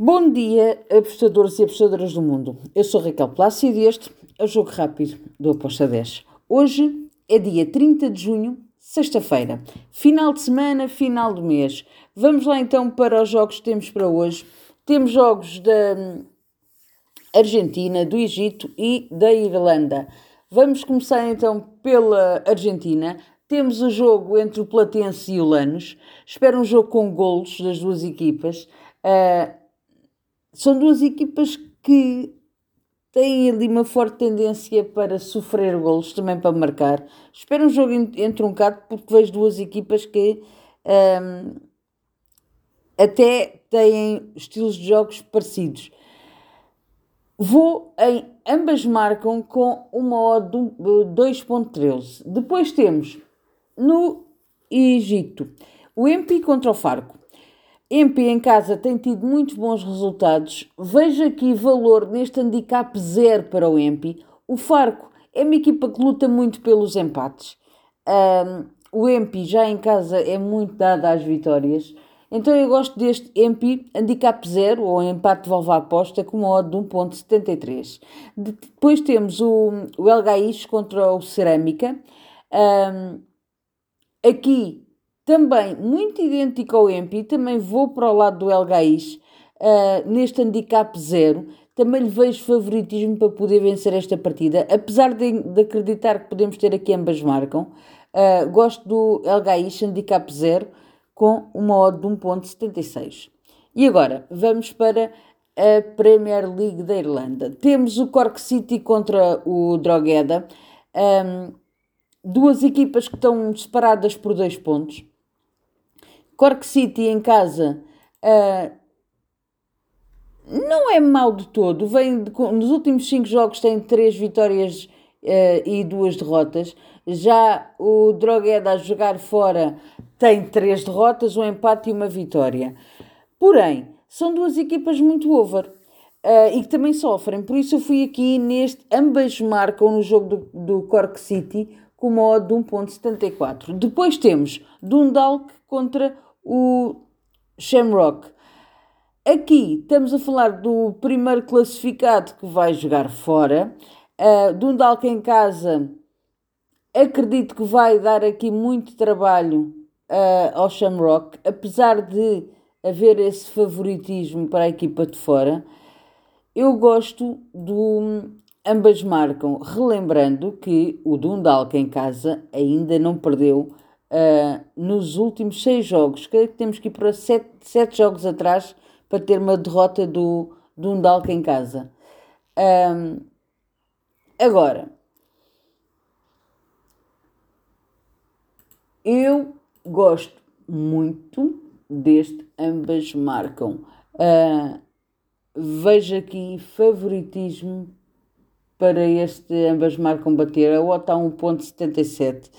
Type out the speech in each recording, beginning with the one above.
Bom dia, apostadores e apostadoras do mundo. Eu sou Raquel Plácido e este é o Jogo Rápido do Aposta 10. Hoje é dia 30 de junho, sexta-feira. Final de semana, final do mês. Vamos lá então para os jogos que temos para hoje. Temos jogos da Argentina, do Egito e da Irlanda. Vamos começar então pela Argentina. Temos o jogo entre o Platense e o Lanús. Espero um jogo com golos das duas equipas. Uh, são duas equipas que têm ali uma forte tendência para sofrer golos, também para marcar. Espero um jogo entroncado porque vejo duas equipas que um, até têm estilos de jogos parecidos. Vou em ambas marcam com uma odd de 2.13. Depois temos no Egito o MP contra o Farco. MP em casa tem tido muito bons resultados. Veja aqui valor neste handicap zero para o MP. O Farco é uma equipa que luta muito pelos empates. Um, o MP já em casa é muito dado às vitórias. Então eu gosto deste MP handicap zero ou empate de volva aposta com uma odd de 1.73. Depois temos o, o El Gais contra o Cerâmica. Um, aqui também, muito idêntico ao Empi, também vou para o lado do El Gais, uh, neste handicap zero. Também lhe vejo favoritismo para poder vencer esta partida, apesar de, de acreditar que podemos ter aqui ambas marcam. Uh, gosto do El Gais, handicap zero, com uma odd de 1.76. E agora, vamos para a Premier League da Irlanda. Temos o Cork City contra o Drogheda. Um, duas equipas que estão separadas por dois pontos. Cork City em casa uh, não é mau de todo. Vem de, nos últimos cinco jogos tem três vitórias uh, e duas derrotas. Já o Drogheda a jogar fora tem três derrotas, um empate e uma vitória. Porém, são duas equipas muito over. Uh, e que também sofrem, por isso eu fui aqui neste, ambas marcam no jogo do, do Cork City com uma odd de 1.74. Depois temos Dundalk contra o Shamrock. Aqui estamos a falar do primeiro classificado que vai jogar fora. Uh, Dundalk em casa, acredito que vai dar aqui muito trabalho uh, ao Shamrock, apesar de haver esse favoritismo para a equipa de fora. Eu gosto do ambas marcam, relembrando que o Dundalk em casa ainda não perdeu uh, nos últimos seis jogos. Creio que temos que ir para sete, sete jogos atrás para ter uma derrota do, do Undalca em casa. Um, agora, eu gosto muito deste ambas marcam. Uh, vejo aqui favoritismo para este ambas marcam bater. A OTA 1.77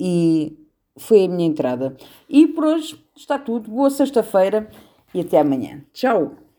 e foi a minha entrada. E por hoje está tudo. Boa sexta-feira e até amanhã. Tchau!